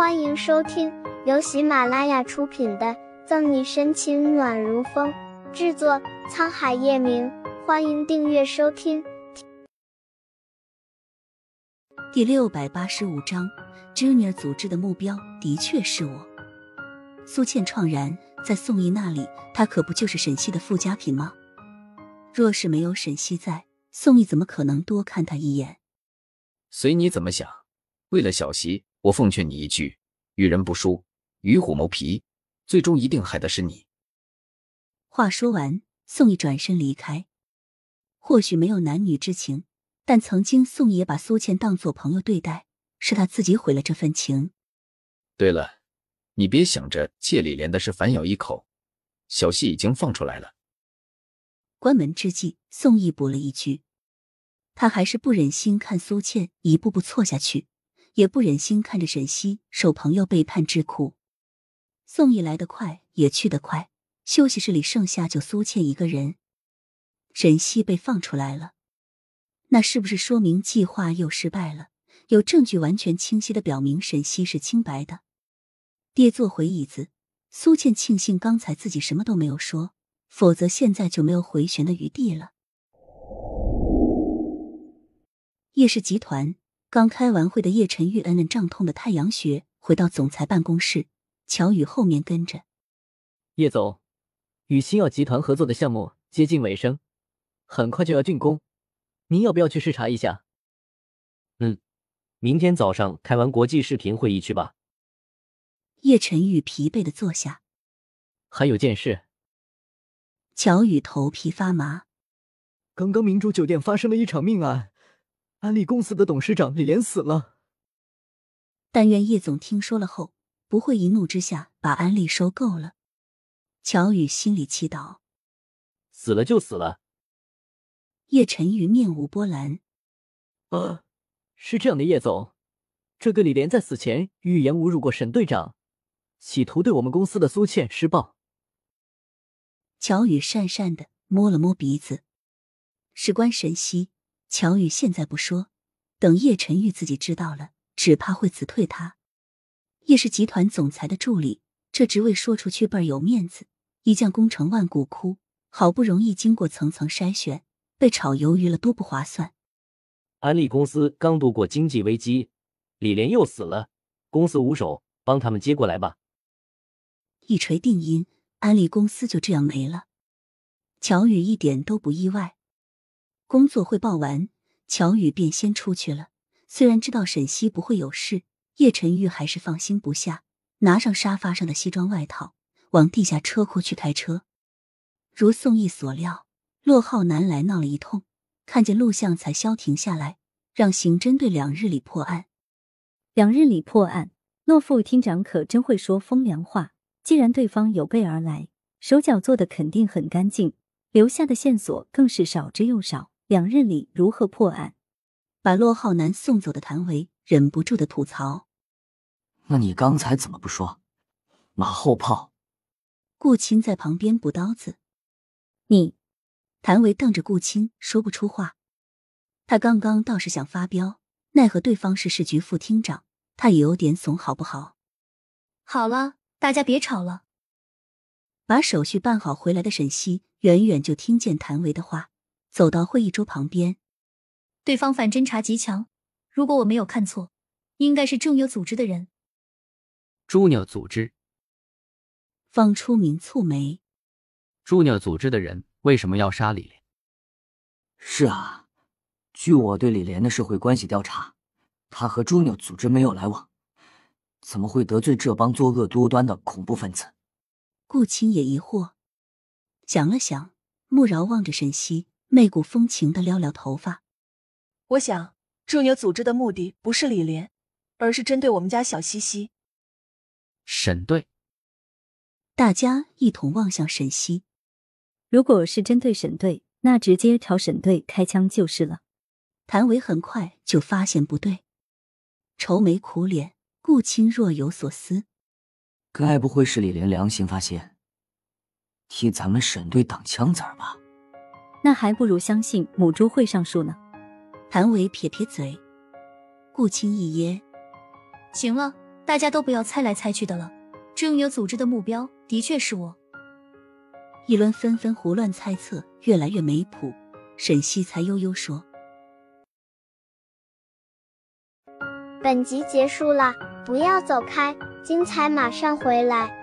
欢迎收听由喜马拉雅出品的《赠你深情暖如风》，制作沧海夜明。欢迎订阅收听。第六百八十五章，Junior 组织的目标的确是我。苏倩怆然，在宋毅那里，他可不就是沈西的附加品吗？若是没有沈西在，宋毅怎么可能多看他一眼？随你怎么想。为了小溪，我奉劝你一句：与人不淑，与虎谋皮，最终一定害的是你。话说完，宋毅转身离开。或许没有男女之情，但曾经宋毅也把苏倩当做朋友对待，是他自己毁了这份情。对了，你别想着借李莲的事反咬一口，小溪已经放出来了。关门之际，宋毅补了一句：“他还是不忍心看苏倩一步步错下去。”也不忍心看着沈西受朋友背叛之苦。宋毅来得快，也去得快。休息室里剩下就苏倩一个人。沈西被放出来了，那是不是说明计划又失败了？有证据完全清晰的表明沈西是清白的。爹坐回椅子，苏倩庆幸刚才自己什么都没有说，否则现在就没有回旋的余地了。叶氏集团。刚开完会的叶晨玉，摁摁胀痛的太阳穴，回到总裁办公室。乔宇后面跟着。叶总，与星耀集团合作的项目接近尾声，很快就要竣工，您要不要去视察一下？嗯，明天早上开完国际视频会议去吧。叶晨玉疲惫的坐下。还有件事。乔宇头皮发麻。刚刚明珠酒店发生了一场命案。安利公司的董事长李莲死了。但愿叶总听说了后，不会一怒之下把安利收购了。乔宇心里祈祷。死了就死了。叶晨宇面无波澜。呃，是这样的，叶总，这个李莲在死前预言侮辱过沈队长，企图对我们公司的苏倩施暴。乔宇讪讪的摸了摸鼻子，事关沈西。乔宇现在不说，等叶晨玉自己知道了，只怕会辞退他。叶氏集团总裁的助理，这职位说出去倍儿有面子。一将功成万骨枯，好不容易经过层层筛选，被炒鱿鱼了，多不划算。安利公司刚度过经济危机，李莲又死了，公司无手，帮他们接过来吧。一锤定音，安利公司就这样没了。乔宇一点都不意外。工作汇报完，乔宇便先出去了。虽然知道沈西不会有事，叶晨玉还是放心不下，拿上沙发上的西装外套，往地下车库去开车。如宋毅所料，骆浩南来闹了一通，看见录像才消停下来，让刑侦队两日里破案。两日里破案，骆副厅长可真会说风凉话。既然对方有备而来，手脚做的肯定很干净，留下的线索更是少之又少。两日里如何破案？把骆浩南送走的谭维忍不住的吐槽：“那你刚才怎么不说？马后炮。”顾青在旁边补刀子：“你。”谭维瞪着顾青说不出话。他刚刚倒是想发飙，奈何对方是市局副厅长，他也有点怂，好不好？好了，大家别吵了。把手续办好回来的沈西远远就听见谭维的话。走到会议桌旁边，对方反侦查极强，如果我没有看错，应该是重要组织的人。朱鸟组织，方初明蹙眉。朱鸟组织的人为什么要杀李莲？是啊，据我对李莲的社会关系调查，他和朱鸟组织没有来往，怎么会得罪这帮作恶多端的恐怖分子？顾青也疑惑，想了想，穆饶望着沈西。媚骨风情的撩撩头发，我想祝牛组织的目的不是李莲，而是针对我们家小西西。沈队，大家一同望向沈西。如果是针对沈队，那直接朝沈队开枪就是了。谭维很快就发现不对，愁眉苦脸，顾青若有所思。该不会是李莲良心发现，替咱们沈队挡枪子儿吧？那还不如相信母猪会上树呢。谭维撇撇嘴，顾青一噎。行了，大家都不要猜来猜去的了。正有组织的目标的确是我。一轮纷纷胡乱猜测，越来越没谱。沈西才悠悠说：“本集结束了，不要走开，精彩马上回来。”